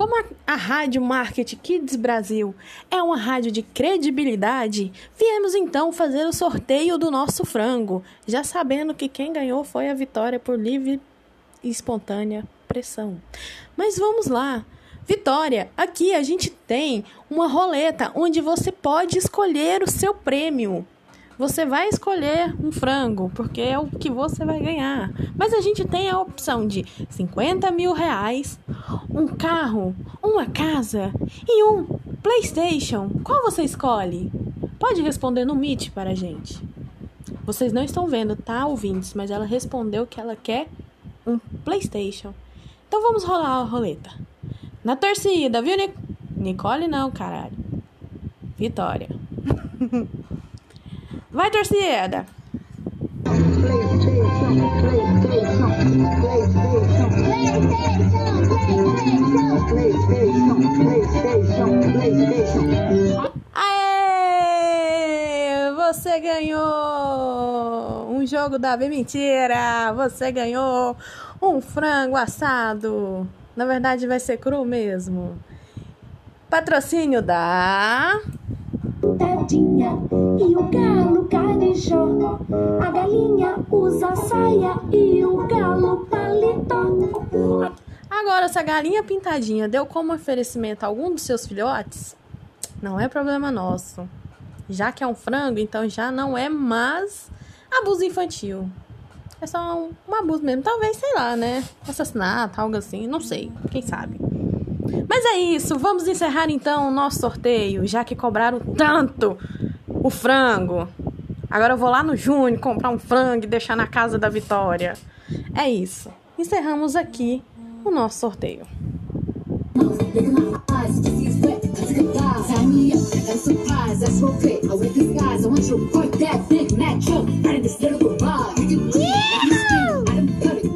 Como a, a Rádio Market Kids Brasil é uma rádio de credibilidade, viemos então fazer o sorteio do nosso frango, já sabendo que quem ganhou foi a vitória por livre e espontânea pressão. Mas vamos lá. Vitória, aqui a gente tem uma roleta onde você pode escolher o seu prêmio. Você vai escolher um frango, porque é o que você vai ganhar. Mas a gente tem a opção de 50 mil reais, um carro, uma casa e um PlayStation. Qual você escolhe? Pode responder no Meet para a gente. Vocês não estão vendo, tá, ouvintes? Mas ela respondeu que ela quer um PlayStation. Então vamos rolar a roleta. Na torcida, viu, Nic Nicole? Não, caralho. Vitória. Vai, torcida! Aê! Você ganhou um jogo da B Mentira! Você ganhou um frango assado! Na verdade, vai ser cru mesmo. Patrocínio da tadinha e o galo carijó. A galinha usa saia e o galo paletó. Agora, se a galinha pintadinha deu como oferecimento a algum dos seus filhotes, não é problema nosso. Já que é um frango, então já não é mais abuso infantil. É só um, um abuso mesmo. Talvez, sei lá, né? Assassinato, algo assim. Não sei. Quem sabe? Mas é isso, vamos encerrar então o nosso sorteio, já que cobraram tanto o frango. Agora eu vou lá no Júnior comprar um frango e deixar na casa da Vitória. É isso. Encerramos aqui o nosso sorteio.